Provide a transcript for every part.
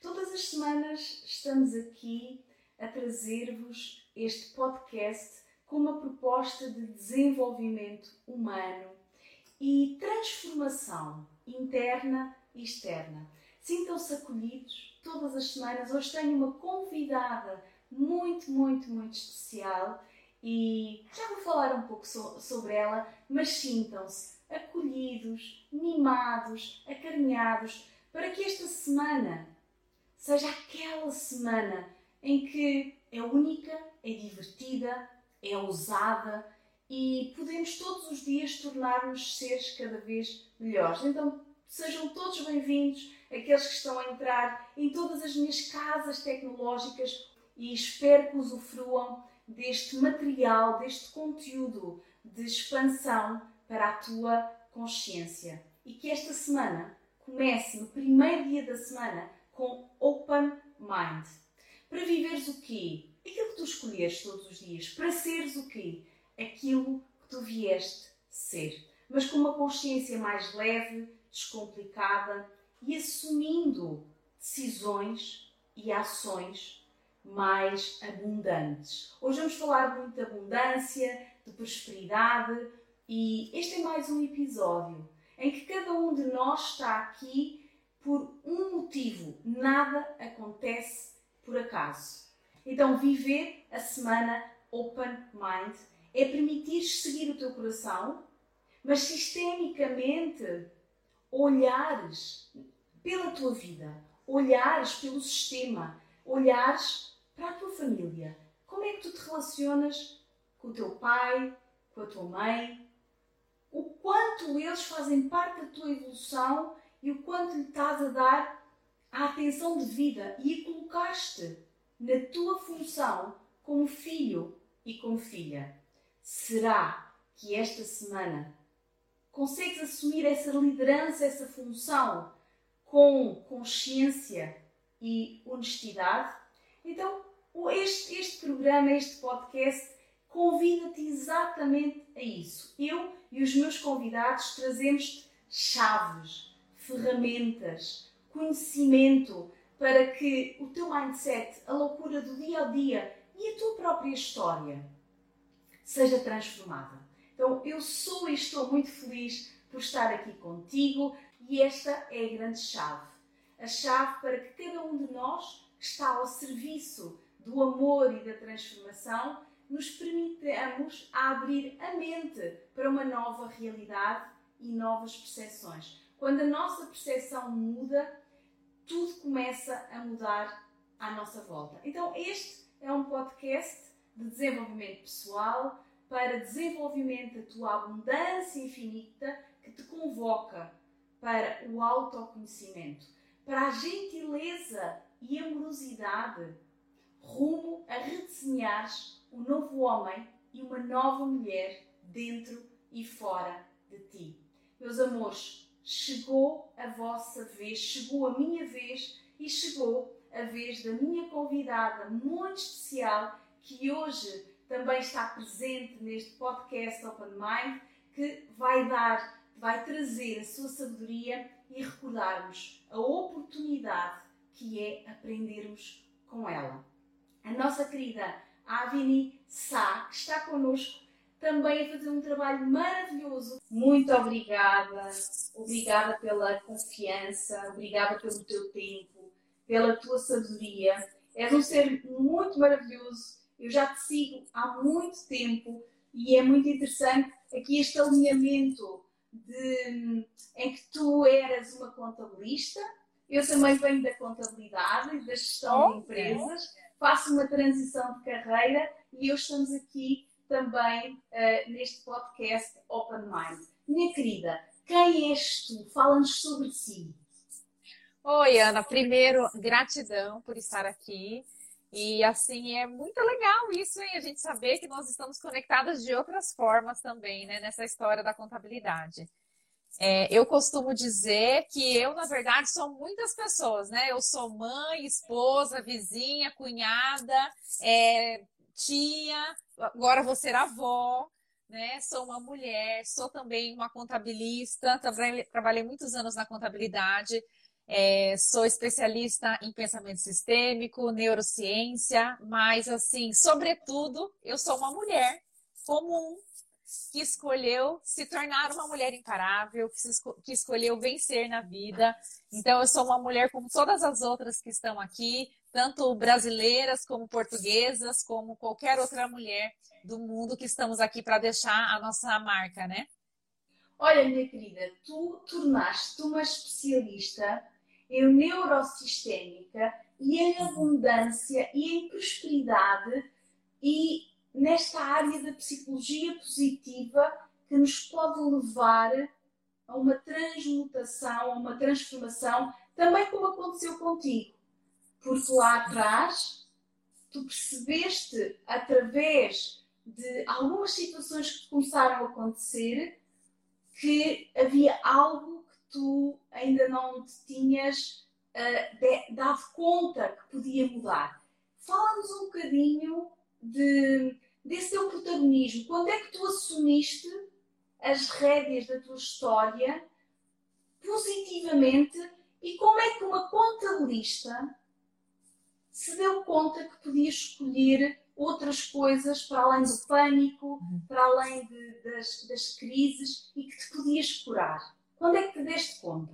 Todas as semanas estamos aqui a trazer-vos este podcast com uma proposta de desenvolvimento humano e transformação interna e externa. Sintam-se acolhidos todas as semanas. Hoje tenho uma convidada muito, muito, muito especial e já vou falar um pouco so sobre ela, mas sintam-se acolhidos, mimados, acarinhados, para que esta semana seja aquela semana em que é única, é divertida, é ousada e podemos todos os dias tornar-nos seres cada vez melhores. Então, sejam todos bem-vindos, aqueles que estão a entrar em todas as minhas casas tecnológicas e espero que usufruam deste material, deste conteúdo de expansão para a tua consciência. E que esta semana comece, no primeiro dia da semana, com Open Mind. Para viveres o quê? Aquilo que tu escolheres todos os dias. Para seres o quê? Aquilo que tu vieste ser. Mas com uma consciência mais leve, descomplicada e assumindo decisões e ações mais abundantes. Hoje vamos falar muito de abundância, de prosperidade e este é mais um episódio em que cada um de nós está aqui por um motivo. Nada acontece por acaso. Então, viver a semana Open Mind é permitir seguir o teu coração, mas sistemicamente olhares pela tua vida, olhares pelo sistema, olhares para a tua família. Como é que tu te relacionas com o teu pai, com a tua mãe? O quanto eles fazem parte da tua evolução e o quanto lhe estás a dar a atenção de vida e a colocaste na tua função como filho e como filha. Será que esta semana consegues assumir essa liderança, essa função com consciência e honestidade? Então, este, este programa, este podcast, convida-te exatamente a isso. Eu e os meus convidados trazemos chaves, ferramentas, conhecimento para que o teu mindset, a loucura do dia a dia e a tua própria história seja transformada. Então, eu sou e estou muito feliz por estar aqui contigo e esta é a grande chave. A chave para que cada um de nós que está ao serviço do amor e da transformação nos permitamos abrir a mente para uma nova realidade e novas percepções. Quando a nossa percepção muda, tudo começa a mudar à nossa volta. Então, este é um podcast de desenvolvimento pessoal para desenvolvimento da tua abundância infinita que te convoca para o autoconhecimento, para a gentileza e amorosidade, rumo a redesenhares um novo homem e uma nova mulher dentro e fora de ti. Meus amores, chegou a vossa vez, chegou a minha vez e chegou a vez da minha convidada muito especial que hoje também está presente neste podcast Open Mind, que vai dar, vai trazer a sua sabedoria e recordarmos a oportunidade que é aprendermos com ela. A nossa querida Avini Sá, que está connosco também a fazer um trabalho maravilhoso. Muito obrigada, obrigada pela confiança, obrigada pelo teu tempo, pela tua sabedoria. És um ser muito maravilhoso. Eu já te sigo há muito tempo e é muito interessante aqui este alinhamento de, em que tu eras uma contabilista, eu também venho da contabilidade e da gestão de empresas, faço uma transição de carreira e hoje estamos aqui também uh, neste podcast Open Mind. Minha querida, quem és tu? Fala-nos sobre si. Oi, Ana. Primeiro, gratidão por estar aqui. E assim, é muito legal isso, hein? A gente saber que nós estamos conectadas de outras formas também, né? Nessa história da contabilidade. É, eu costumo dizer que eu, na verdade, sou muitas pessoas, né? Eu sou mãe, esposa, vizinha, cunhada, é, tia, agora vou ser avó, né? Sou uma mulher, sou também uma contabilista, trabalhei, muitos anos na contabilidade, é, sou especialista em pensamento sistêmico, neurociência, mas assim, sobretudo, eu sou uma mulher comum que escolheu se tornar uma mulher imparável, que, esco que escolheu vencer na vida. Então, eu sou uma mulher como todas as outras que estão aqui, tanto brasileiras como portuguesas, como qualquer outra mulher do mundo que estamos aqui para deixar a nossa marca, né? Olha, minha querida, tu tornaste-te uma especialista em neurosistémica e em abundância e em prosperidade e nesta área da psicologia positiva que nos pode levar a uma transmutação, a uma transformação, também como aconteceu contigo. Porque lá atrás tu percebeste através de algumas situações que começaram a acontecer que havia algo que tu ainda não te tinhas uh, de, dado conta que podia mudar. Fala-nos um bocadinho de, desse teu protagonismo. Quando é que tu assumiste as rédeas da tua história positivamente e como é que uma contabilista se deu conta que podia escolher outras coisas para além do pânico, para além de, das, das crises e que te podias curar? Quando é que te deste conta?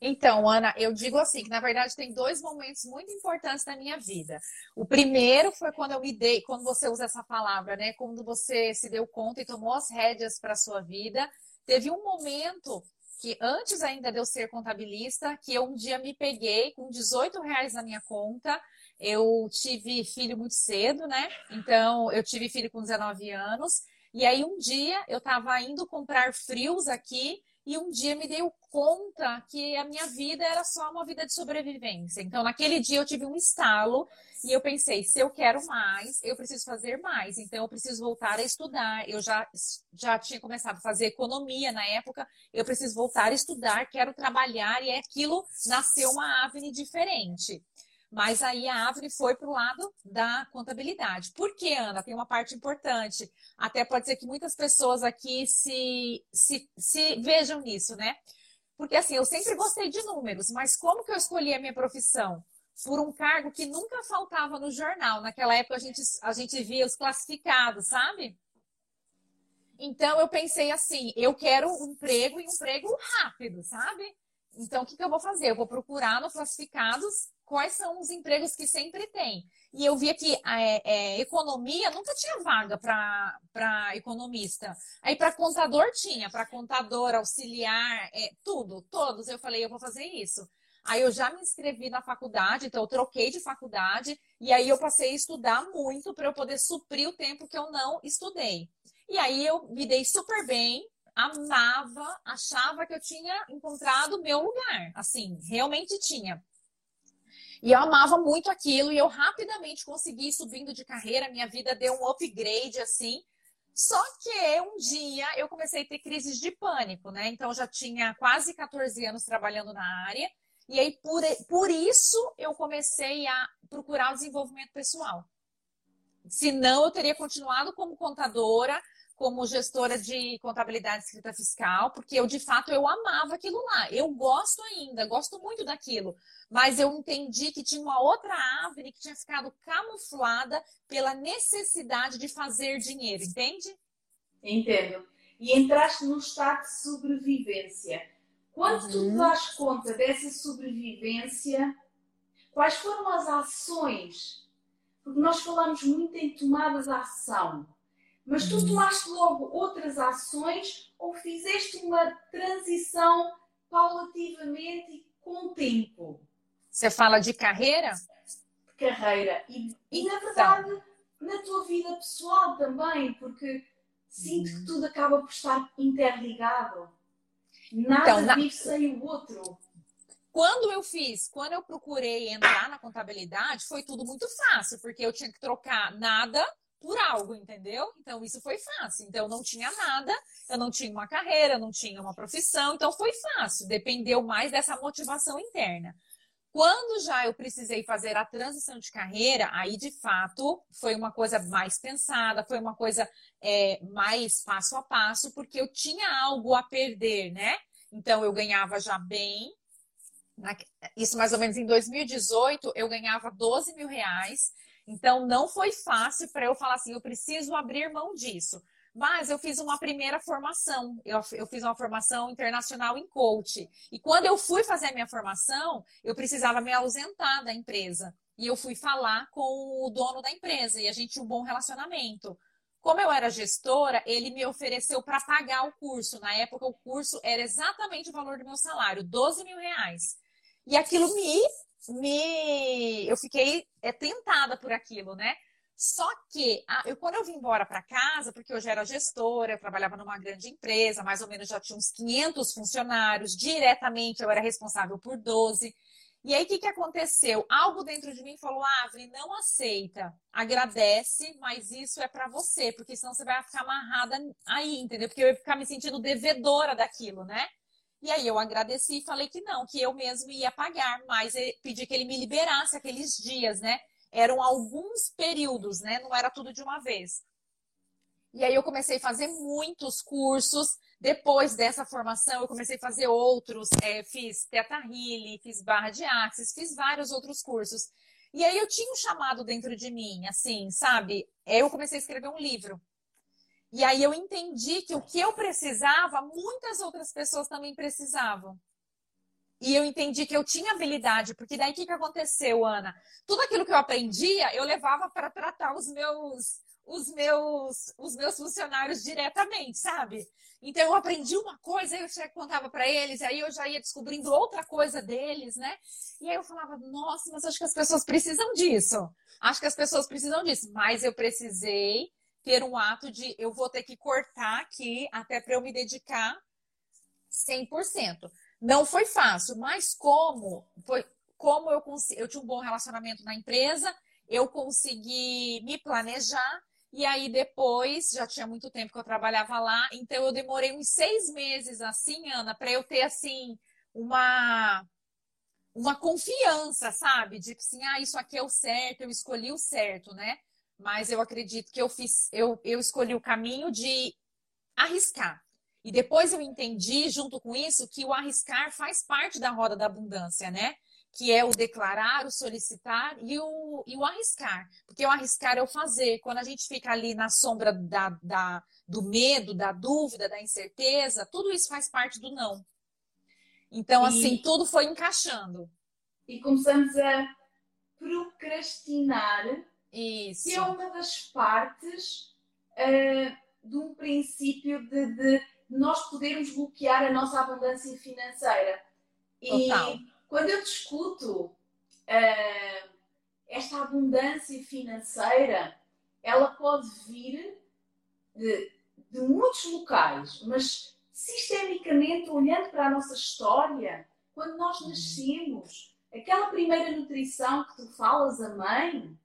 Então, Ana, eu digo assim, que na verdade tem dois momentos muito importantes na minha vida. O primeiro foi quando eu me dei, quando você usa essa palavra, né? Quando você se deu conta e tomou as rédeas para a sua vida. Teve um momento que antes ainda de eu ser contabilista, que eu um dia me peguei com 18 reais na minha conta. Eu tive filho muito cedo, né? Então, eu tive filho com 19 anos. E aí, um dia, eu estava indo comprar frios aqui e um dia me dei conta que a minha vida era só uma vida de sobrevivência. Então, naquele dia eu tive um estalo e eu pensei, se eu quero mais, eu preciso fazer mais. Então, eu preciso voltar a estudar. Eu já, já tinha começado a fazer economia na época, eu preciso voltar a estudar, quero trabalhar e aquilo nasceu uma ave diferente. Mas aí a árvore foi para o lado da contabilidade. Por que, Ana? Tem uma parte importante. Até pode ser que muitas pessoas aqui se, se, se vejam nisso, né? Porque assim, eu sempre gostei de números, mas como que eu escolhi a minha profissão? Por um cargo que nunca faltava no jornal. Naquela época a gente, a gente via os classificados, sabe? Então eu pensei assim, eu quero um emprego e um emprego rápido, sabe? Então o que, que eu vou fazer? Eu vou procurar no classificados quais são os empregos que sempre tem. E eu via que é, é, economia nunca tinha vaga para economista. Aí para contador tinha, para contador, auxiliar, é, tudo, todos. Eu falei, eu vou fazer isso. Aí eu já me inscrevi na faculdade, então eu troquei de faculdade e aí eu passei a estudar muito para eu poder suprir o tempo que eu não estudei. E aí eu me dei super bem, amava, achava que eu tinha encontrado o meu lugar. Assim, realmente tinha. E eu amava muito aquilo e eu rapidamente consegui subindo de carreira, minha vida deu um upgrade assim. Só que um dia eu comecei a ter crises de pânico, né? Então já tinha quase 14 anos trabalhando na área. E aí, por, por isso, eu comecei a procurar o desenvolvimento pessoal. Senão, eu teria continuado como contadora, como gestora de contabilidade escrita fiscal, porque eu, de fato, eu amava aquilo lá. Eu gosto ainda, gosto muito daquilo. Mas eu entendi que tinha uma outra árvore que tinha ficado camuflada pela necessidade de fazer dinheiro, entende? Entendo. E entraste num estado de sobrevivência. Quando uhum. tu das conta dessa sobrevivência, quais foram as ações? Porque nós falamos muito em tomada de ação mas tu tomaste logo outras ações ou fizeste uma transição paulativamente e com tempo? Você fala de carreira? Carreira. E, e na então. verdade, na tua vida pessoal também, porque sinto que tudo acaba por estar interligado. Nada então, na... vive sem o outro. Quando eu fiz, quando eu procurei entrar na contabilidade, foi tudo muito fácil, porque eu tinha que trocar nada por algo, entendeu? Então isso foi fácil. Então eu não tinha nada, eu não tinha uma carreira, eu não tinha uma profissão, então foi fácil. Dependeu mais dessa motivação interna. Quando já eu precisei fazer a transição de carreira, aí de fato foi uma coisa mais pensada, foi uma coisa é, mais passo a passo, porque eu tinha algo a perder, né? Então eu ganhava já bem. Isso mais ou menos em 2018, eu ganhava 12 mil reais então, não foi fácil para eu falar assim, eu preciso abrir mão disso. Mas eu fiz uma primeira formação. Eu, eu, fiz uma formação internacional em coach. E quando eu fui fazer a minha formação, eu precisava me ausentar da empresa. E eu fui falar com o dono da empresa. E a gente tinha um bom relacionamento. Como eu era gestora, ele me ofereceu para pagar o curso. Na época, o curso era exatamente o valor do meu salário, 12 mil reais. E aquilo me me eu fiquei é, tentada por aquilo, né? Só que a, eu, quando eu vim embora para casa, porque eu já era gestora, eu trabalhava numa grande empresa, mais ou menos já tinha uns 500 funcionários, diretamente eu era responsável por 12. E aí, o que, que aconteceu? Algo dentro de mim falou: Avri, não aceita, agradece, mas isso é para você, porque senão você vai ficar amarrada aí, entendeu? Porque eu ia ficar me sentindo devedora daquilo, né? E aí eu agradeci e falei que não, que eu mesmo ia pagar, mas pedi que ele me liberasse aqueles dias, né? Eram alguns períodos, né? Não era tudo de uma vez. E aí eu comecei a fazer muitos cursos. Depois dessa formação, eu comecei a fazer outros. É, fiz Teta Healy, fiz Barra de Axis, fiz vários outros cursos. E aí eu tinha um chamado dentro de mim, assim, sabe? Eu comecei a escrever um livro. E aí eu entendi que o que eu precisava, muitas outras pessoas também precisavam. E eu entendi que eu tinha habilidade, porque daí o que, que aconteceu, Ana? Tudo aquilo que eu aprendia, eu levava para tratar os meus, os meus, os meus funcionários diretamente, sabe? Então eu aprendi uma coisa, eu já contava para eles, aí eu já ia descobrindo outra coisa deles, né? E aí eu falava, nossa, mas acho que as pessoas precisam disso. Acho que as pessoas precisam disso. Mas eu precisei ter um ato de eu vou ter que cortar aqui até para eu me dedicar 100%. Não foi fácil, mas como foi como eu consegui, eu tinha um bom relacionamento na empresa, eu consegui me planejar e aí depois já tinha muito tempo que eu trabalhava lá, então eu demorei uns seis meses assim, Ana, para eu ter assim uma uma confiança, sabe? De que assim, ah, isso aqui é o certo, eu escolhi o certo, né? Mas eu acredito que eu fiz, eu, eu escolhi o caminho de arriscar. E depois eu entendi, junto com isso, que o arriscar faz parte da roda da abundância, né? Que é o declarar, o solicitar e o, e o arriscar. Porque o arriscar é o fazer. Quando a gente fica ali na sombra da, da, do medo, da dúvida, da incerteza, tudo isso faz parte do não. Então, e... assim, tudo foi encaixando. E começamos a procrastinar isso. Que é uma das partes uh, de um princípio de, de, nós podermos bloquear a nossa abundância financeira. E Total. quando eu discuto uh, esta abundância financeira, ela pode vir de, de muitos locais, mas sistemicamente, olhando para a nossa história, quando nós nascemos, aquela primeira nutrição que tu falas, a mãe,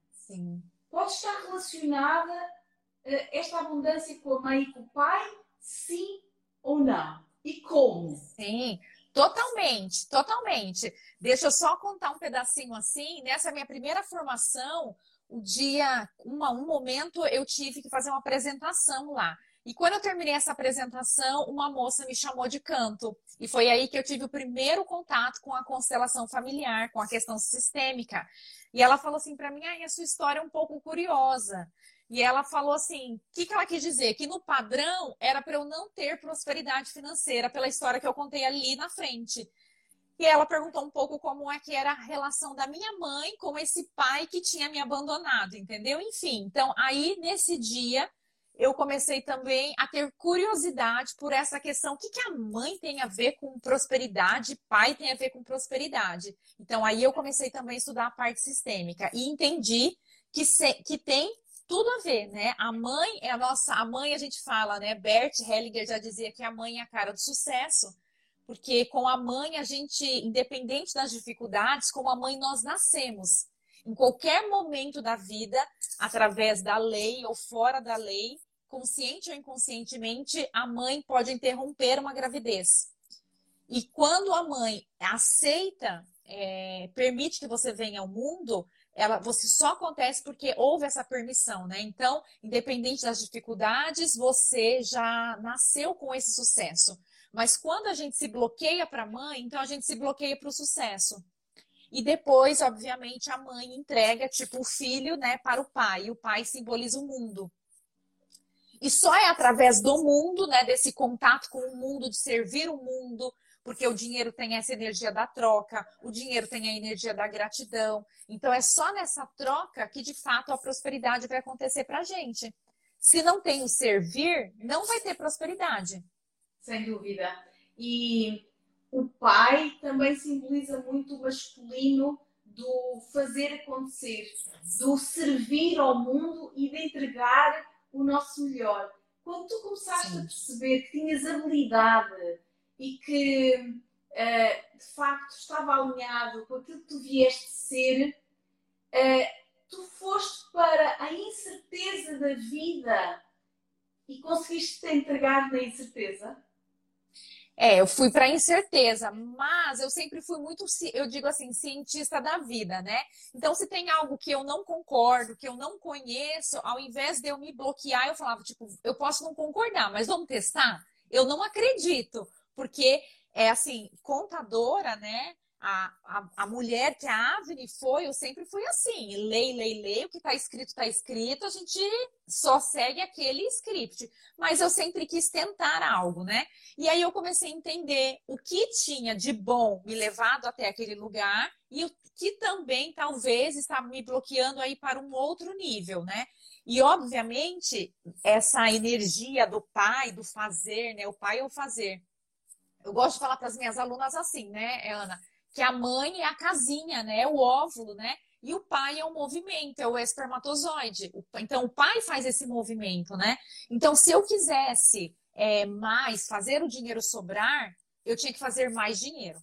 Pode estar relacionada uh, esta abundância com a mãe e com o pai? Sim ou não? E como? Sim, totalmente, totalmente. Deixa eu só contar um pedacinho assim. Nessa minha primeira formação, o dia, uma, um momento, eu tive que fazer uma apresentação lá. E quando eu terminei essa apresentação, uma moça me chamou de canto. E foi aí que eu tive o primeiro contato com a constelação familiar, com a questão sistêmica. E ela falou assim para mim: ah, a sua história é um pouco curiosa. E ela falou assim: o que, que ela quis dizer? Que no padrão era para eu não ter prosperidade financeira, pela história que eu contei ali na frente. E ela perguntou um pouco como é que era a relação da minha mãe com esse pai que tinha me abandonado, entendeu? Enfim, então aí nesse dia eu comecei também a ter curiosidade por essa questão. O que, que a mãe tem a ver com prosperidade, pai tem a ver com prosperidade? Então, aí eu comecei também a estudar a parte sistêmica e entendi que, se, que tem tudo a ver, né? A mãe é a nossa, a mãe a gente fala, né? Bert Hellinger já dizia que a mãe é a cara do sucesso, porque com a mãe a gente, independente das dificuldades, com a mãe nós nascemos em qualquer momento da vida, através da lei ou fora da lei, consciente ou inconscientemente, a mãe pode interromper uma gravidez. E quando a mãe aceita, é, permite que você venha ao mundo, ela, você só acontece porque houve essa permissão, né? Então, independente das dificuldades, você já nasceu com esse sucesso. Mas quando a gente se bloqueia para a mãe, então a gente se bloqueia para o sucesso. E depois, obviamente, a mãe entrega, tipo, o filho, né, para o pai. E o pai simboliza o mundo. E só é através do mundo, né, desse contato com o mundo, de servir o mundo, porque o dinheiro tem essa energia da troca, o dinheiro tem a energia da gratidão. Então é só nessa troca que de fato a prosperidade vai acontecer para gente. Se não tem o servir, não vai ter prosperidade. Sem dúvida. E o pai também simboliza muito o masculino do fazer acontecer, do servir ao mundo e de entregar o nosso melhor. Quando tu começaste Sim. a perceber que tinhas habilidade e que uh, de facto estava alinhado com aquilo que tu vieste ser, uh, tu foste para a incerteza da vida e conseguiste te entregar na incerteza? É, eu fui para incerteza, mas eu sempre fui muito, eu digo assim, cientista da vida, né? Então, se tem algo que eu não concordo, que eu não conheço, ao invés de eu me bloquear, eu falava, tipo, eu posso não concordar, mas vamos testar? Eu não acredito, porque é assim, contadora, né? A, a, a, mulher que a Avni foi, eu sempre fui assim, lei, lei, lei, o que está escrito, está escrito, a gente só segue aquele script. Mas eu sempre quis tentar algo, né? E aí eu comecei a entender o que tinha de bom me levado até aquele lugar e o que também talvez estava me bloqueando aí para um outro nível, né? E obviamente essa energia do pai, do fazer, né? O pai é o fazer. Eu gosto de falar para as minhas alunas assim, né, Ana? Que a mãe é a casinha, né? É o óvulo, né? E o pai é o movimento, é o espermatozoide. Então, o pai faz esse movimento, né? Então, se eu quisesse é, mais, fazer o dinheiro sobrar, eu tinha que fazer mais dinheiro.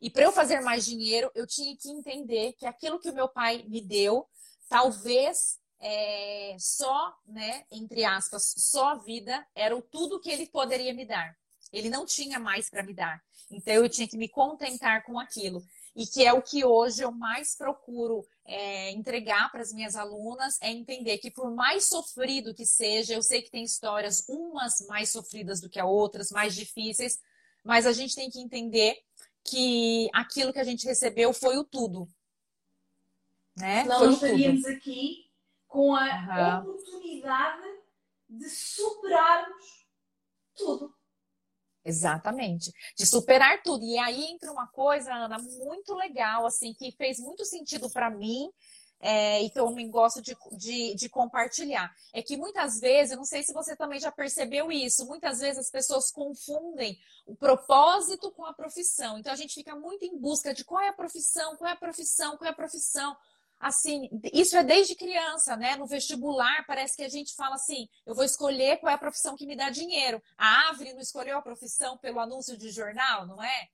E para eu fazer mais dinheiro, eu tinha que entender que aquilo que o meu pai me deu, talvez é, só, né, entre aspas, só a vida era o tudo que ele poderia me dar. Ele não tinha mais para me dar. Então eu tinha que me contentar com aquilo. E que é o que hoje eu mais procuro é, entregar para as minhas alunas, é entender que por mais sofrido que seja, eu sei que tem histórias, umas mais sofridas do que as outras, mais difíceis, mas a gente tem que entender que aquilo que a gente recebeu foi o tudo. Né? Não, nós estaríamos aqui com a uhum. oportunidade de superarmos tudo. Exatamente. De superar tudo. E aí entra uma coisa, Ana, muito legal, assim, que fez muito sentido para mim. É, e que eu me gosto de, de, de, compartilhar. É que muitas vezes, eu não sei se você também já percebeu isso, muitas vezes as pessoas confundem o propósito com a profissão. Então a gente fica muito em busca de qual é a profissão, qual é a profissão, qual é a profissão. Assim, isso é desde criança, né? No vestibular, parece que a gente fala assim: eu vou escolher qual é a profissão que me dá dinheiro. A Árvore não escolheu a profissão pelo anúncio de jornal, não é?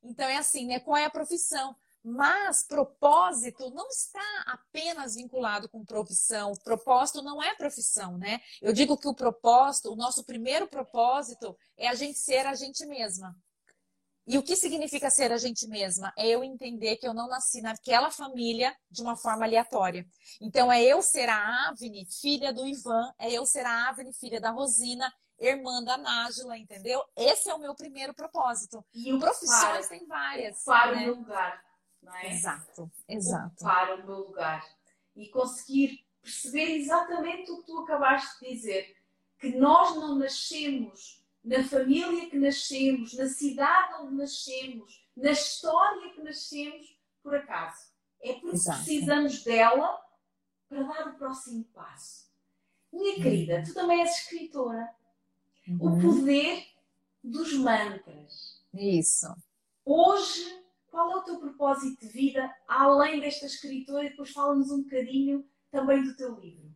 Então é assim, né? Qual é a profissão? Mas propósito não está apenas vinculado com profissão. Propósito não é profissão, né? Eu digo que o propósito, o nosso primeiro propósito é a gente ser a gente mesma. E o que significa ser a gente mesma? É eu entender que eu não nasci naquela família de uma forma aleatória. Então, é eu ser a Avni, filha do Ivan, é eu ser a Avni, filha da Rosina, irmã da Nájila, entendeu? Esse é o meu primeiro propósito. E o Profissões tem várias. Né? o meu lugar, é? Exato, exato. Ocupar o meu lugar. E conseguir perceber exatamente o que tu acabaste de dizer. Que nós não nascemos na família que nascemos, na cidade onde nascemos, na história que nascemos, por acaso. É porque Exato. precisamos dela para dar o próximo passo. Minha querida, tu também és escritora. O Uhum. poder dos mantras. Isso. Hoje, qual é o teu propósito de vida, além desta escritora? E depois fala-nos um bocadinho também do teu livro.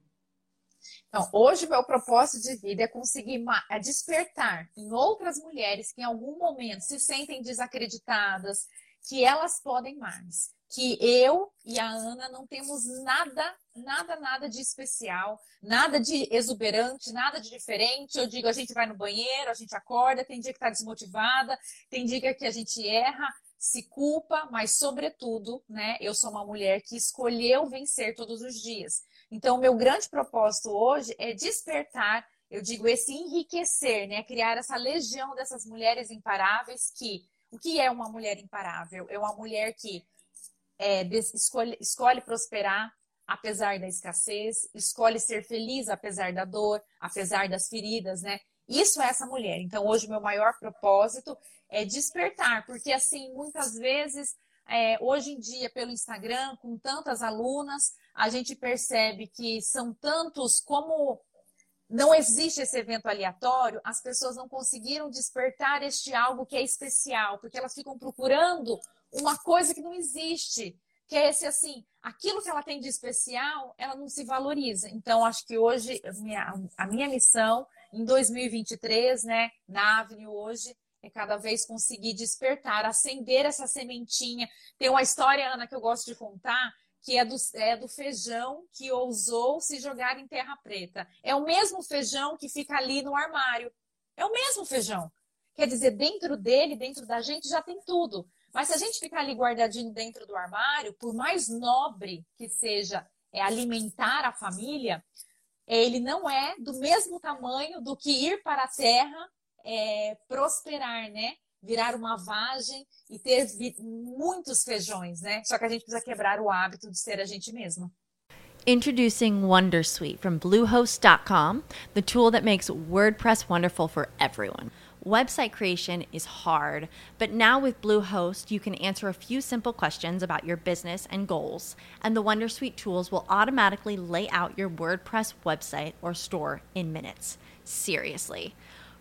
Então, hoje, meu propósito de vida é conseguir é despertar em outras mulheres que em algum momento se sentem desacreditadas, que elas podem mais. Que eu e a Ana não temos nada, nada, nada de especial, nada de exuberante, nada de diferente. Eu digo, a gente vai no banheiro, a gente acorda, tem dia que está desmotivada, tem dia que a gente erra, se culpa, mas sobretudo, né, eu sou uma mulher que escolheu vencer todos os dias. Então, o meu grande propósito hoje é despertar, eu digo, esse enriquecer, né? Criar essa legião dessas mulheres imparáveis que. O que é uma mulher imparável? É uma mulher que é, escolhe, escolhe prosperar apesar da escassez, escolhe ser feliz apesar da dor, apesar das feridas, né? Isso é essa mulher. Então, hoje, o meu maior propósito é despertar, porque assim, muitas vezes, é, hoje em dia, pelo Instagram, com tantas alunas, a gente percebe que são tantos como não existe esse evento aleatório, as pessoas não conseguiram despertar este algo que é especial, porque elas ficam procurando uma coisa que não existe, que é esse assim, aquilo que ela tem de especial, ela não se valoriza. Então, acho que hoje a minha, a minha missão em 2023, né, na Avenue hoje, é cada vez conseguir despertar, acender essa sementinha. Tem uma história, Ana, que eu gosto de contar, que é do, é do feijão que ousou se jogar em terra preta. É o mesmo feijão que fica ali no armário. É o mesmo feijão. Quer dizer, dentro dele, dentro da gente, já tem tudo. Mas se a gente ficar ali guardadinho dentro do armário, por mais nobre que seja é, alimentar a família, é, ele não é do mesmo tamanho do que ir para a terra é, prosperar, né? Virar uma vagem e ter muitos feijões, né? Só que a gente precisa quebrar o hábito de ser a gente mesma. Introducing Wondersuite from Bluehost.com, the tool that makes WordPress wonderful for everyone. Website creation is hard, but now with Bluehost, you can answer a few simple questions about your business and goals, and the Wondersuite tools will automatically lay out your WordPress website or store in minutes. Seriously.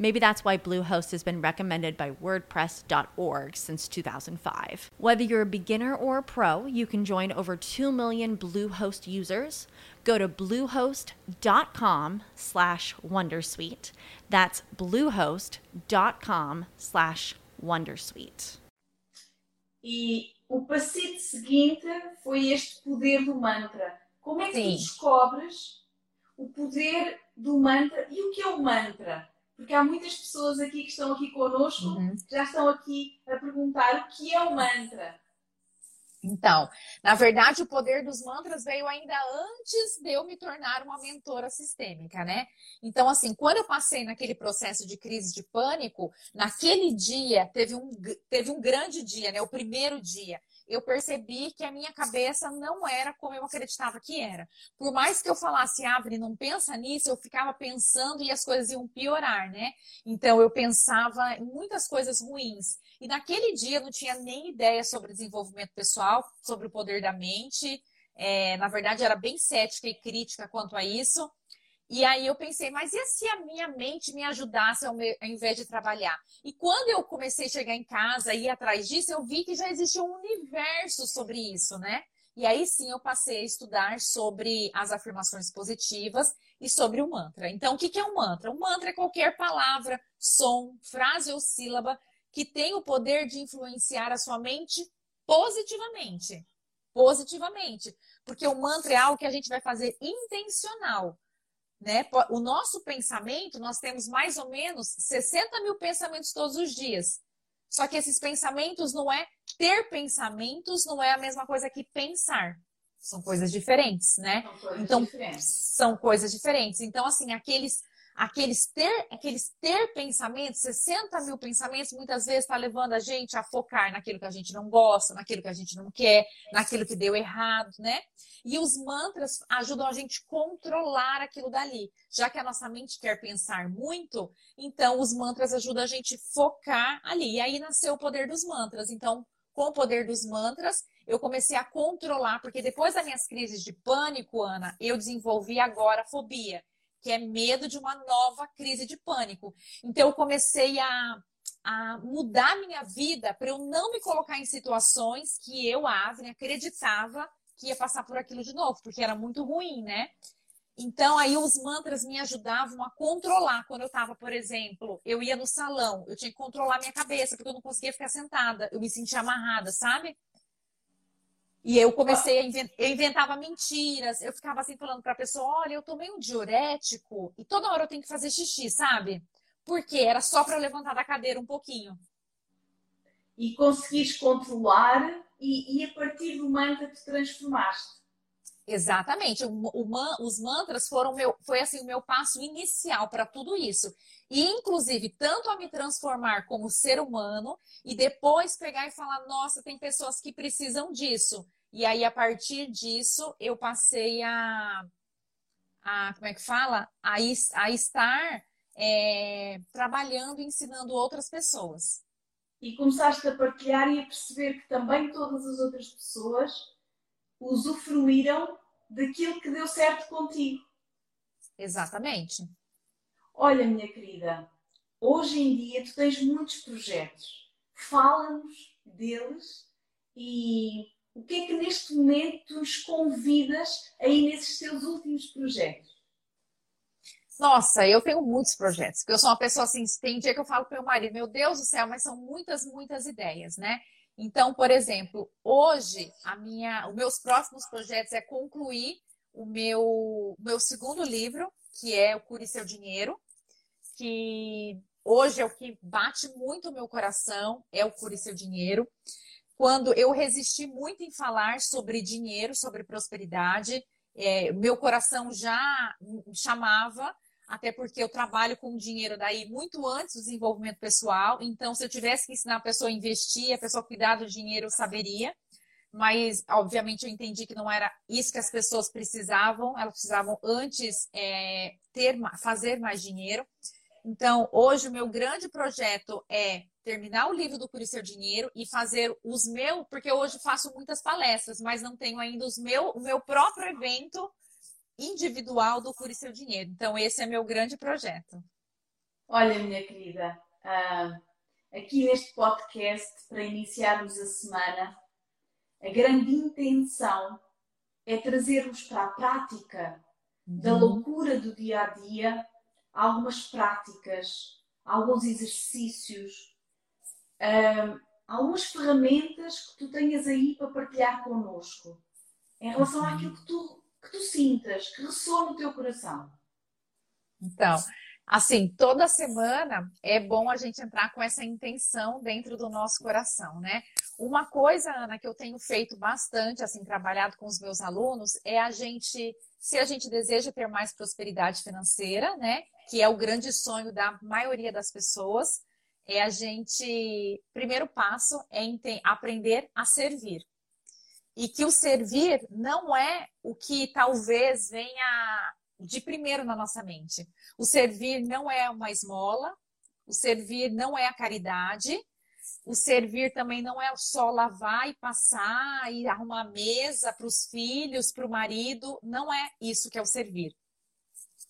Maybe that's why Bluehost has been recommended by WordPress.org since 2005. Whether you're a beginner or a pro, you can join over 2 million Bluehost users. Go to bluehost.com slash wondersuite. That's bluehost.com slash wondersuite. E o paciente seguinte foi este poder do mantra. Como é que Sim. tu descobres o poder do mantra e o que é o mantra? Porque há muitas pessoas aqui que estão aqui connosco Uhum. que já estão aqui a perguntar o que é o mantra. Então, na verdade, o poder dos mantras veio ainda antes de eu me tornar uma mentora sistêmica, né? Então, assim, quando eu passei naquele processo de crise de pânico, naquele dia teve um, teve um grande dia, né? O primeiro dia. Eu percebi que a minha cabeça não era como eu acreditava que era. Por mais que eu falasse, abre, não pensa nisso, eu ficava pensando e as coisas iam piorar, né? Então eu pensava em muitas coisas ruins. E naquele dia eu não tinha nem ideia sobre desenvolvimento pessoal, sobre o poder da mente. É, na verdade, era bem cética e crítica quanto a isso. E aí eu pensei, mas e se a minha mente me ajudasse ao, meu, ao invés de trabalhar? E quando eu comecei a chegar em casa e ir atrás disso, eu vi que já existia um universo sobre isso, né? E aí sim eu passei a estudar sobre as afirmações positivas e sobre o mantra. Então, o que é um mantra? Um mantra é qualquer palavra, som, frase ou sílaba que tem o poder de influenciar a sua mente positivamente. Positivamente. Porque o mantra é algo que a gente vai fazer intencional. Né? O nosso pensamento, nós temos mais ou menos 60 mil pensamentos todos os dias. Só que esses pensamentos não é ter pensamentos, não é a mesma coisa que pensar. São coisas diferentes, né? São coisas então, diferentes. são coisas diferentes. Então, assim, aqueles aqueles ter, aqueles ter pensamentos, 60 mil pensamentos, muitas vezes está levando a gente a focar naquilo que a gente não gosta, naquilo que a gente não quer, naquilo que deu errado, né? E os mantras ajudam a gente controlar aquilo dali. Já que a nossa mente quer pensar muito, então os mantras ajudam a gente focar ali. E aí nasceu o poder dos mantras. Então, com o poder dos mantras, eu comecei a controlar, porque depois das minhas crises de pânico, Ana, eu desenvolvi agora a fobia que é medo de uma nova crise de pânico. Então, eu comecei a, a mudar minha vida para eu não me colocar em situações que eu, Avne, acreditava que ia passar por aquilo de novo, porque era muito ruim, né? Então, aí os mantras me ajudavam a controlar. Quando eu estava, por exemplo, eu ia no salão, eu tinha que controlar minha cabeça, porque eu não conseguia ficar sentada, eu me sentia amarrada, sabe? E eu comecei a inventar, eu inventava mentiras, eu ficava assim falando para a pessoa, olha, eu tomei um diurético e toda hora eu tenho que fazer xixi, sabe? Porque era só para levantar da cadeira um pouquinho. E conseguiste controlar e, e a partir do mantra te transformaste. Exatamente. O, o, os mantras foram meu, foi assim o meu passo inicial para tudo isso. E inclusive tanto a me transformar como ser humano e depois pegar e falar, nossa, tem pessoas que precisam disso. E aí a partir disso eu passei a, a como é que fala, a, a estar é, trabalhando, ensinando outras pessoas. E começaste a partilhar e a perceber que também todas as outras pessoas usufruíram daquilo que deu certo contigo. Exatamente. Olha, minha querida, hoje em dia tu tens muitos projetos. Fala-nos deles e o que é que neste momento nos convidas aí nesses teus últimos projetos? Nossa, eu tenho muitos projetos, porque eu sou uma pessoa assim, tem dia que eu falo para meu marido, meu Deus do céu, mas são muitas, muitas ideias, né? Então, por exemplo, hoje a minha, os meus próximos projetos é concluir o meu, meu segundo livro, que é o Cure Seu Dinheiro, que hoje é o que bate muito o meu coração, é o Cure Seu Dinheiro. Quando eu resisti muito em falar sobre dinheiro, sobre prosperidade, é, meu coração já chamava, até porque eu trabalho com dinheiro daí muito antes do desenvolvimento pessoal. Então, se eu tivesse que ensinar a pessoa a investir, a pessoa cuidar do dinheiro, eu saberia. Mas, obviamente, eu entendi que não era isso que as pessoas precisavam. Elas precisavam antes é, ter, fazer mais dinheiro. Então, hoje, o meu grande projeto é terminar o livro do Cure Seu Dinheiro e fazer os meus, porque hoje faço muitas palestras, mas não tenho ainda os meu, o meu próprio evento individual do Cure Seu Dinheiro. Então, esse é meu grande projeto. Olha, minha querida, uh, aqui neste podcast, para iniciarmos a semana, a grande intenção é trazermos para a prática uhum. da loucura do dia a dia algumas práticas, alguns exercícios, uh, algumas ferramentas que tu tenhas aí para partilhar connosco em relação uhum. àquilo que tu que tu sintas, que ressoa no teu coração? Então, assim, toda semana é bom a gente entrar com essa intenção dentro do nosso coração, né? Uma coisa, Ana, que eu tenho feito bastante, assim, trabalhado com os meus alunos, é a gente, se a gente deseja ter mais prosperidade financeira, né? Que é o grande sonho da maioria das pessoas, é a gente, primeiro passo é aprender a servir. E que o servir não é o que talvez venha de primeiro na nossa mente. O servir não é uma esmola, o servir não é a caridade, o servir também não é só lavar e passar e arrumar mesa para os filhos, para o marido, não é isso que é o servir.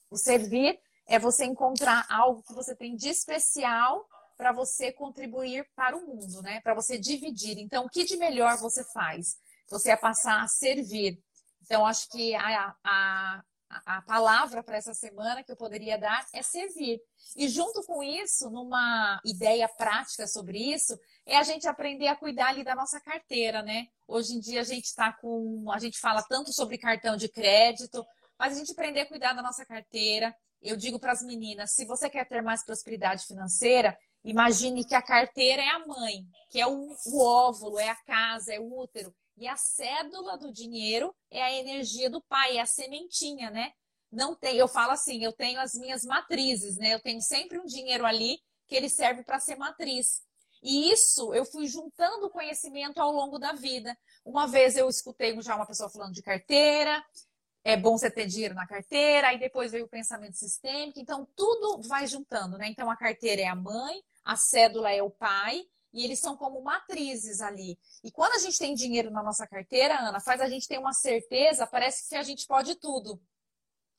O servir é você encontrar algo que você tem de especial para você contribuir para o mundo, né? Para você dividir. Então, o que de melhor você faz? Você é passar a servir. Então, acho que a, a, a palavra para essa semana que eu poderia dar é servir. E junto com isso, numa ideia prática sobre isso, é a gente aprender a cuidar ali da nossa carteira, né? Hoje em dia a gente está com. A gente fala tanto sobre cartão de crédito, mas a gente aprender a cuidar da nossa carteira. Eu digo para as meninas: se você quer ter mais prosperidade financeira, imagine que a carteira é a mãe, que é o, o óvulo, é a casa, é o útero. E a cédula do dinheiro é a energia do pai, é a sementinha, né? Não tem, eu falo assim, eu tenho as minhas matrizes, né? Eu tenho sempre um dinheiro ali que ele serve para ser matriz. E isso eu fui juntando conhecimento ao longo da vida. Uma vez eu escutei já uma pessoa falando de carteira, é bom você ter dinheiro na carteira, aí depois veio o pensamento sistêmico, então tudo vai juntando, né? Então a carteira é a mãe, a cédula é o pai, e eles são como matrizes ali. E quando a gente tem dinheiro na nossa carteira, Ana, faz a gente ter uma certeza, parece que a gente pode tudo,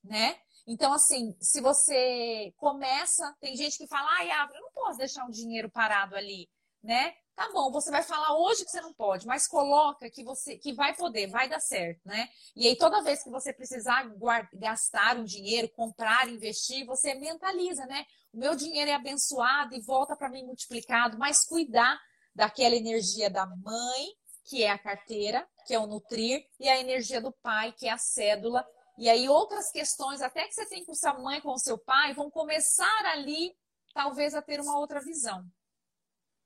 né? Então, assim, se você começa, tem gente que fala, ai, ah, eu não posso deixar um dinheiro parado ali, né? Tá bom, você vai falar hoje que você não pode, mas coloca que você que vai poder, vai dar certo, né? E aí toda vez que você precisar guardar, gastar um dinheiro, comprar, investir, você mentaliza, né? O meu dinheiro é abençoado e volta para mim multiplicado, mas cuidar daquela energia da mãe, que é a carteira, que é o nutrir, e a energia do pai, que é a cédula. E aí outras questões, até que você tem com sua mãe, com seu pai, vão começar ali, talvez, a ter uma outra visão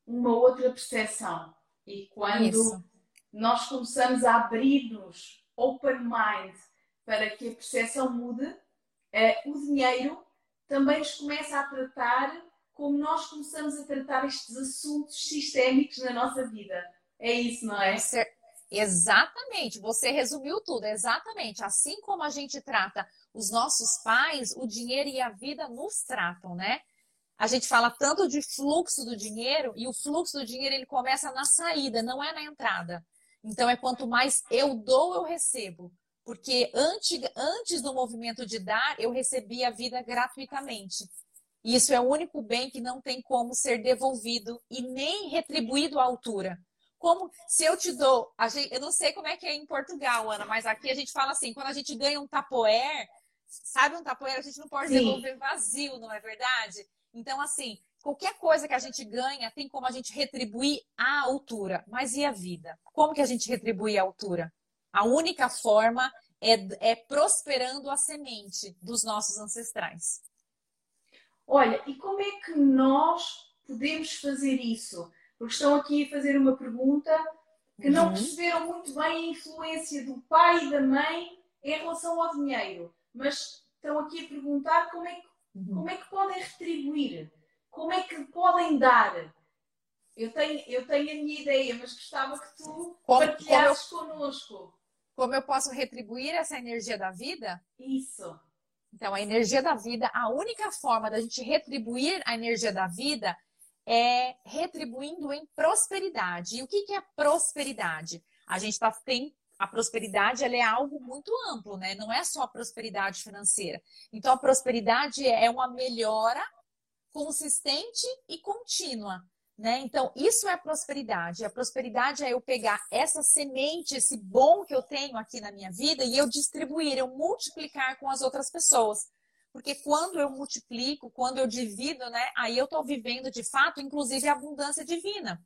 uma outra percepção. E quando Isso. nós começamos a abrir-nos open mind para que a percepção mude, eh, o dinheiro também nos começa a tratar como nós começamos a tratar estes assuntos sistémicos na nossa vida. É isso, não é? Exatamente, você resumiu tudo, exatamente. Assim como a gente trata os nossos pais, o dinheiro e a vida nos tratam, né? A gente fala tanto de fluxo do dinheiro e o fluxo do dinheiro ele começa na saída, não é na entrada. Então é quanto mais eu dou, eu recebo. Porque antes, antes do movimento de dar, eu recebia a vida gratuitamente. E isso é o único bem que não tem como ser devolvido e nem retribuído à altura. Como se eu te dou, gente, eu não sei como é que é em Portugal, Ana, mas aqui a gente fala assim, quando a gente ganha um tapoer, sabe um tapoer, a gente não pode Sim. devolver vazio, não é verdade? Então, assim, qualquer coisa que a gente ganha tem como a gente retribuir à altura. Mas e a vida? Como que a gente retribui à altura? A única forma é, é prosperando a semente dos nossos ancestrais. Olha, e como é que nós podemos fazer isso? Porque estão aqui a fazer uma pergunta que não uhum. perceberam muito bem a influência do pai e da mãe em relação ao dinheiro, mas estão aqui a perguntar como é que. Como é que podem retribuir? Como é que podem dar? Eu tenho, eu tenho a minha ideia, mas gostava que tu como, partilhasses como eu, connosco. Como eu posso retribuir essa energia da vida? Isso. Então, a energia da vida, a única forma da gente retribuir a energia da vida é retribuindo em prosperidade. E o que, que é prosperidade? A gente tá, tem a prosperidade ela é algo muito amplo, né? Não é só a prosperidade financeira. Então, a prosperidade é uma melhora consistente e contínua. Né? Então, isso é prosperidade. A prosperidade é eu pegar essa semente, esse bom que eu tenho aqui na minha vida e eu distribuir, eu multiplicar com as outras pessoas. Porque quando eu multiplico, quando eu divido, né, aí eu estou vivendo de fato, inclusive, a abundância divina.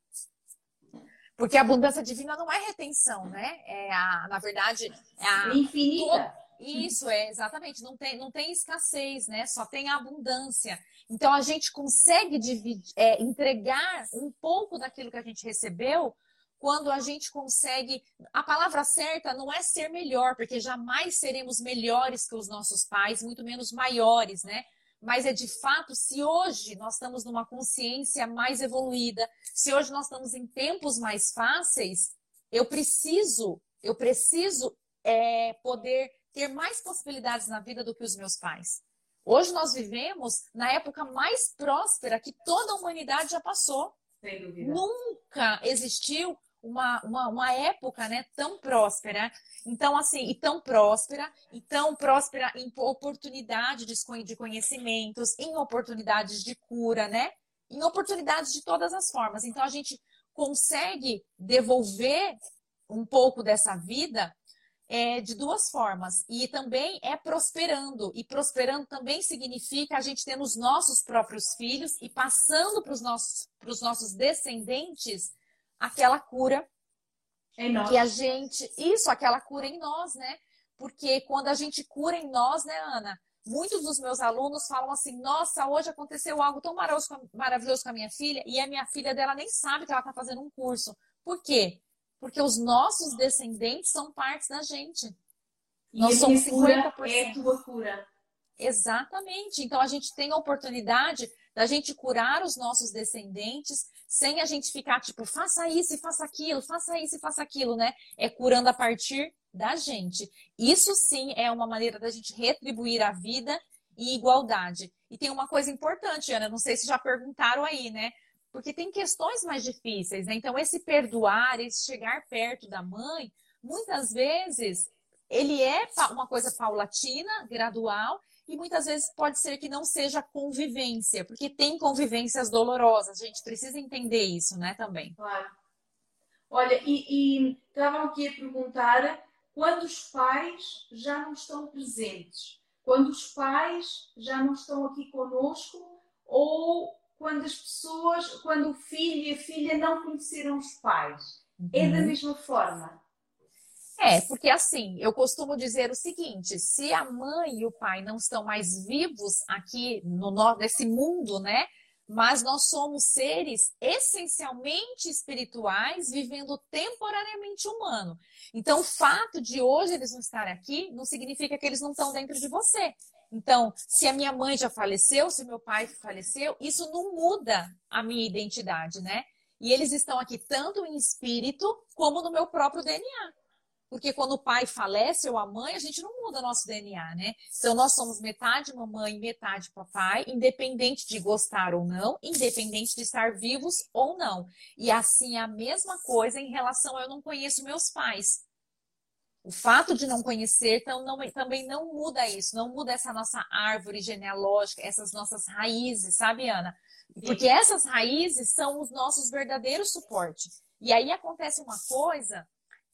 Porque a abundância divina não é retenção, né? É a, na verdade, é a infinita. Isso é exatamente, não tem, não tem escassez, né? Só tem abundância. Então a gente consegue dividir, é, entregar um pouco daquilo que a gente recebeu quando a gente consegue. A palavra certa não é ser melhor, porque jamais seremos melhores que os nossos pais, muito menos maiores, né? Mas é de fato se hoje nós estamos numa consciência mais evoluída, se hoje nós estamos em tempos mais fáceis, eu preciso Eu preciso é, poder ter mais possibilidades na vida do que os meus pais. Hoje nós vivemos na época mais próspera que toda a humanidade já passou. Sem dúvida. Nunca existiu uma, uma, uma época né, tão próspera. Então, assim, e tão próspera, e tão próspera em oportunidade de, conhecimentos, em oportunidades de cura, né? Em oportunidades de todas as formas. Então, a gente consegue devolver um pouco dessa vida é, de duas formas. E também é prosperando. E prosperando também significa a gente tendo os nossos próprios filhos e passando para os nossos, nossos descendentes aquela cura em nós. que a gente. Isso, aquela cura em nós, né? Porque quando a gente cura em nós, né, Ana? Muitos dos meus alunos falam assim: nossa, hoje aconteceu algo tão maravilhoso com a minha filha, e a minha filha dela nem sabe que ela está fazendo um curso. Por quê? Porque os nossos descendentes são partes da gente. E Nós somos 50%. Cura é tua cura. Exatamente. Então a gente tem a oportunidade da gente curar os nossos descendentes sem a gente ficar tipo, faça isso e faça aquilo, faça isso e faça aquilo, né? É curando a partir da gente. Isso sim é uma maneira da gente retribuir a vida e igualdade. E tem uma coisa importante, Ana, não sei se já perguntaram aí, né? porque tem questões mais difíceis, né? Então, esse perdoar, esse chegar perto da mãe, muitas vezes ele é uma coisa paulatina, gradual, e muitas vezes pode ser que não seja convivência, porque tem convivências dolorosas. A gente precisa entender isso, né, também. Claro. Olha, e, estavam aqui a perguntar quando os pais já não estão presentes, quando os pais já não estão aqui conosco, ou quando as pessoas, quando o filho e a filha não conheceram os pais. Uhum. É da uhum. mesma forma. É, porque assim, eu costumo dizer o seguinte: se a mãe e o pai não estão mais vivos aqui no nesse mundo, né? Mas nós somos seres essencialmente espirituais, vivendo temporariamente humano. Então, o fato de hoje eles não estarem aqui não significa que eles não estão dentro de você. Então, se a minha mãe já faleceu, se meu pai faleceu, isso não muda a minha identidade, né? E eles estão aqui tanto em espírito como no meu próprio DNA. Porque quando o pai falece ou a mãe, a gente não muda nosso DNA, né? Então nós somos metade mamãe, metade papai, independente de gostar ou não, independente de estar vivos ou não. E assim a mesma coisa em relação a eu não conheço meus pais. O fato de não conhecer então, não, também não muda isso, não muda essa nossa árvore genealógica, essas nossas raízes, sabe, Ana? Porque essas raízes são os nossos verdadeiros suportes. E aí acontece uma coisa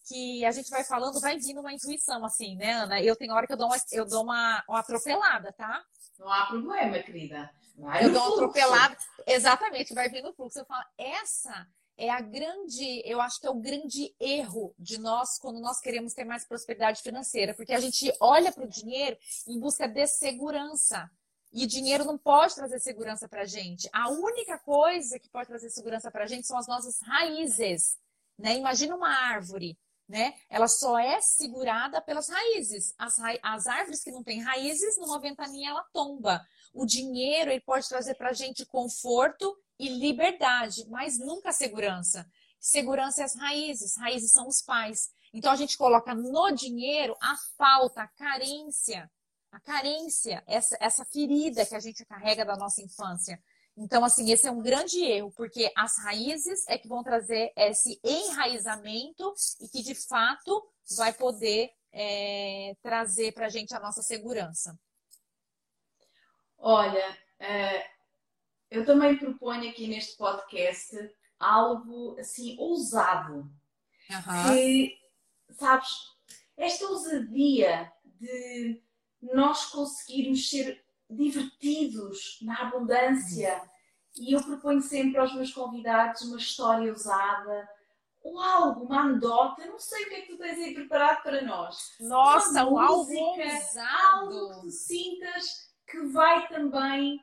que a gente vai falando, vai vindo uma intuição, assim, né, Ana? Eu tenho hora que eu dou uma, eu dou uma, uma atropelada, tá? Não há problema, querida. Vai eu dou uma atropelada, exatamente, vai vindo o fluxo. Eu falo, essa é a grande, eu acho que é o grande erro de nós quando nós queremos ter mais prosperidade financeira, porque a gente olha para o dinheiro em busca de segurança. E dinheiro não pode trazer segurança para a gente. A única coisa que pode trazer segurança para a gente são as nossas raízes. Né? Imagina uma árvore, né? Ela só é segurada pelas raízes. As, ra... as árvores que não têm raízes, numa ventaninha ela tomba. O dinheiro ele pode trazer para a gente conforto e liberdade, mas nunca segurança. Segurança é as raízes, raízes são os pais. Então a gente coloca no dinheiro a falta, a carência, a carência, essa, essa ferida que a gente carrega da nossa infância. Então, assim, esse é um grande erro, porque as raízes é que vão trazer esse enraizamento e que, de fato, vai poder é, trazer para a gente a nossa segurança. Olha, é, eu também proponho aqui neste podcast algo assim ousado. Uhum. Que, sabes, esta ousadia de nós conseguirmos ser divertidos na abundância. E eu proponho sempre aos meus convidados uma história ousada, ou algo, uma anedota, não sei o que é que tu tens aí preparado para nós. Nossa, uma algo música, algo que tu sintas que vai também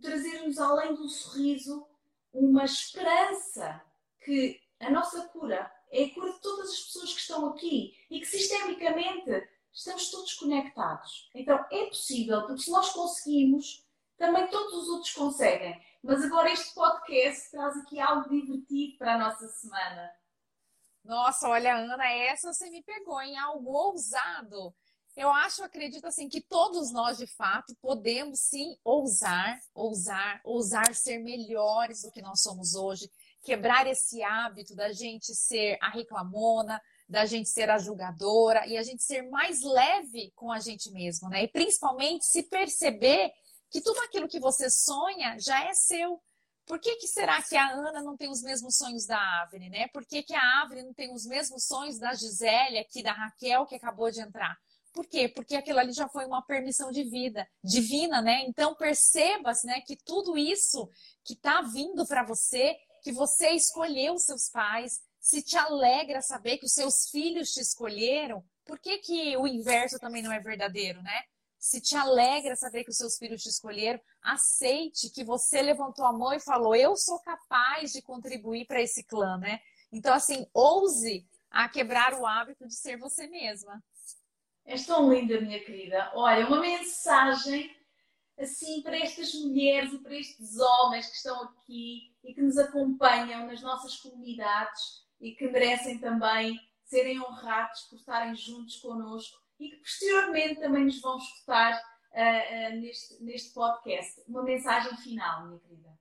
trazer-nos além do sorriso uma esperança que a nossa cura é a cura de todas as pessoas que estão aqui e que sistemicamente estamos todos conectados. Então é possível, porque se nós conseguimos, também todos os outros conseguem. Mas agora este podcast traz aqui algo divertido para a nossa semana. Nossa, olha, Ana, essa você me pegou em algo ousado. Eu acho, acredito assim, que todos nós, de fato, podemos sim ousar, ousar, ousar ser melhores do que nós somos hoje, quebrar esse hábito da gente ser a reclamona, da gente ser a julgadora e a gente ser mais leve com a gente mesmo, né? E principalmente se perceber que tudo aquilo que você sonha já é seu. Por que, que será que a Ana não tem os mesmos sonhos da Avne, né? Por que, que a Avne não tem os mesmos sonhos da Gisele aqui, da Raquel, que acabou de entrar? Por quê? Porque aquilo ali já foi uma permissão de vida, divina, né? Então perceba-se, né, que tudo isso que está vindo para você, que você escolheu seus pais, se te alegra saber que os seus filhos te escolheram, por que, que o inverso também não é verdadeiro, né? Se te alegra saber que os seus filhos te escolheram, aceite que você levantou a mão e falou: Eu sou capaz de contribuir para esse clã, né? Então, assim, ouse a quebrar o hábito de ser você mesma. És tão linda, minha querida. Olha, uma mensagem assim para estas mulheres e para estes homens que estão aqui e que nos acompanham nas nossas comunidades e que merecem também serem honrados por estarem juntos connosco e que posteriormente também nos vão escutar uh, uh, neste, neste podcast. Uma mensagem final, minha querida.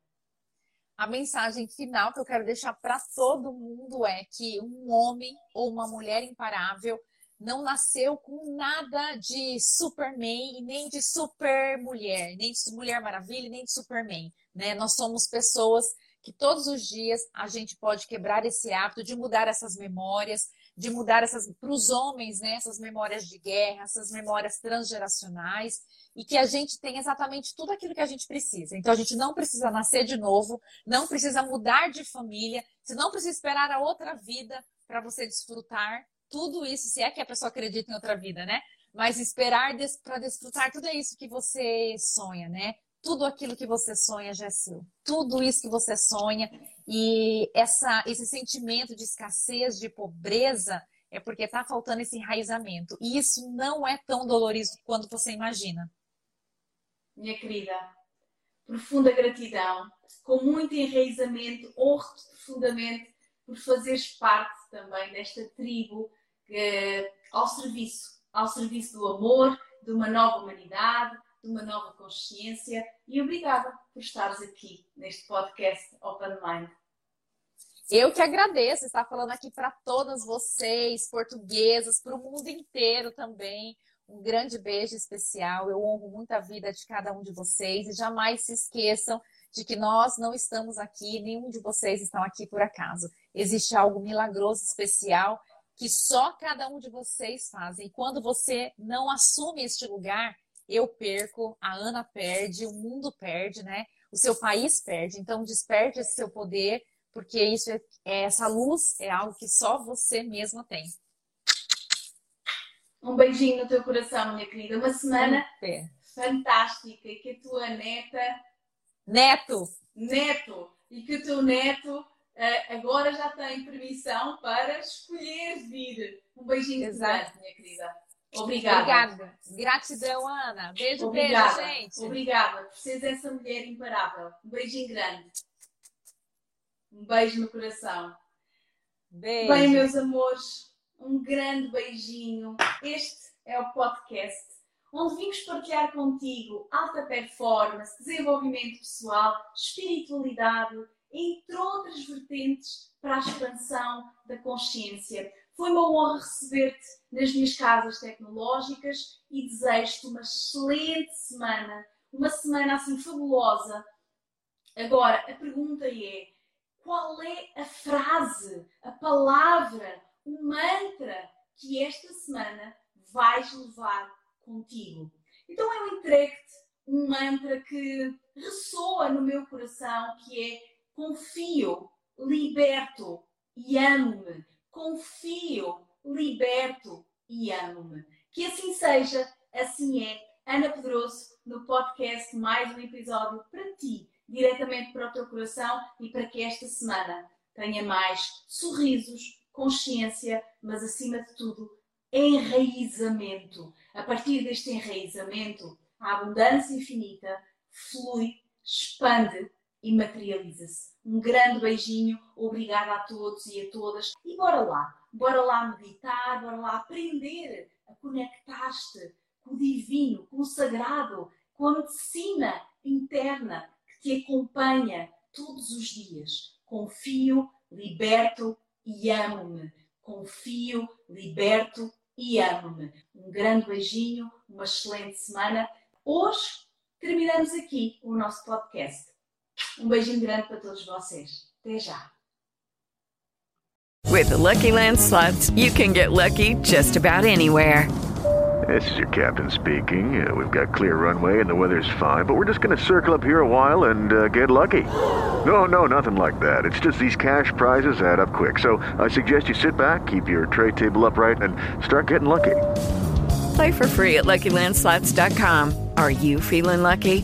A mensagem final que eu quero deixar para todo mundo é que um homem ou uma mulher imparável não nasceu com nada de Superman, nem de super mulher, nem de Mulher Maravilha, nem de Superman. Né? Nós somos pessoas que todos os dias a gente pode quebrar esse hábito de mudar essas memórias, de mudar essas para os homens, né, essas memórias de guerra, essas memórias transgeracionais, e que a gente tem exatamente tudo aquilo que a gente precisa. Então a gente não precisa nascer de novo, não precisa mudar de família, você não precisa esperar a outra vida para você desfrutar tudo isso, se é que a pessoa acredita em outra vida, né? Mas esperar para desfrutar tudo isso que você sonha, né? Tudo aquilo que você sonha já é seu. Tudo isso que você sonha e essa, esse sentimento de escassez, de pobreza, é porque está faltando esse enraizamento. E isso não é tão dolorido quanto você imagina. Minha querida, profunda gratidão, com muito enraizamento, honro-te profundamente por fazeres parte também desta tribo que, ao serviço, ao serviço do amor, de uma nova humanidade, de uma nova consciência e obrigada por estares aqui neste podcast Open Mind. Eu que agradeço estar falando aqui para todas vocês, portuguesas, para o mundo inteiro também. Um grande beijo especial. Eu honro muito a vida de cada um de vocês e jamais se esqueçam de que nós não estamos aqui, nenhum de vocês estão aqui por acaso. Existe algo milagroso, especial, que só cada um de vocês fazem. E quando você não assume este lugar, eu perco, a Ana perde, o mundo perde, né? O seu país perde. Então, desperte esse seu poder, porque isso é, é, essa luz é algo que só você mesma tem. Um beijinho no teu coração, minha querida. Uma semana é. fantástica e que a tua neta. Neto! Neto! E que o teu neto uh, agora já tem permissão para escolher vir. Um beijinho Exato. minha querida. Obrigada. Obrigada. Gratidão, Ana. Beijo, Obrigada. beijo, gente. Obrigada por seres essa mulher imparável. Um beijinho grande. Um beijo no coração. Beijo. Bem, meus amores, um grande beijinho. Este é o podcast onde vimos partilhar contigo alta performance, desenvolvimento pessoal, espiritualidade, entre outras vertentes para a expansão da consciência. Foi uma honra receber-te nas minhas casas tecnológicas e desejo-te uma excelente semana, uma semana assim fabulosa. Agora, a pergunta é: qual é a frase, a palavra, o mantra que esta semana vais levar contigo? Então eu entrego-te um mantra que ressoa no meu coração, que é confio, liberto e amo-me confio, liberto e amo-me. Que assim seja, assim é. Ana Pedroso, no podcast, mais um episódio para ti, diretamente para o teu coração e para que esta semana tenha mais sorrisos, consciência, mas acima de tudo, enraizamento. A partir deste enraizamento, a abundância infinita flui, expande e materializa-se. Um grande beijinho, obrigada a todos e a todas. E bora lá, bora lá meditar, bora lá aprender a conectar-te com o divino, com o sagrado, com a medicina interna que te acompanha todos os dias. Confio, liberto e amo-me. Confio, liberto e amo-me. Um grande beijinho, uma excelente semana. Hoje terminamos aqui o nosso podcast. Um beijinho grande para todos vocês. Até já. With the Lucky Land slots, you can get lucky just about anywhere. This is your captain speaking. Uh, we've got clear runway and the weather's fine, but we're just going to circle up here a while and uh, get lucky. No, no, nothing like that. It's just these cash prizes add up quick. So I suggest you sit back, keep your tray table upright, and start getting lucky. Play for free at LuckyLandSlots.com. Are you feeling lucky?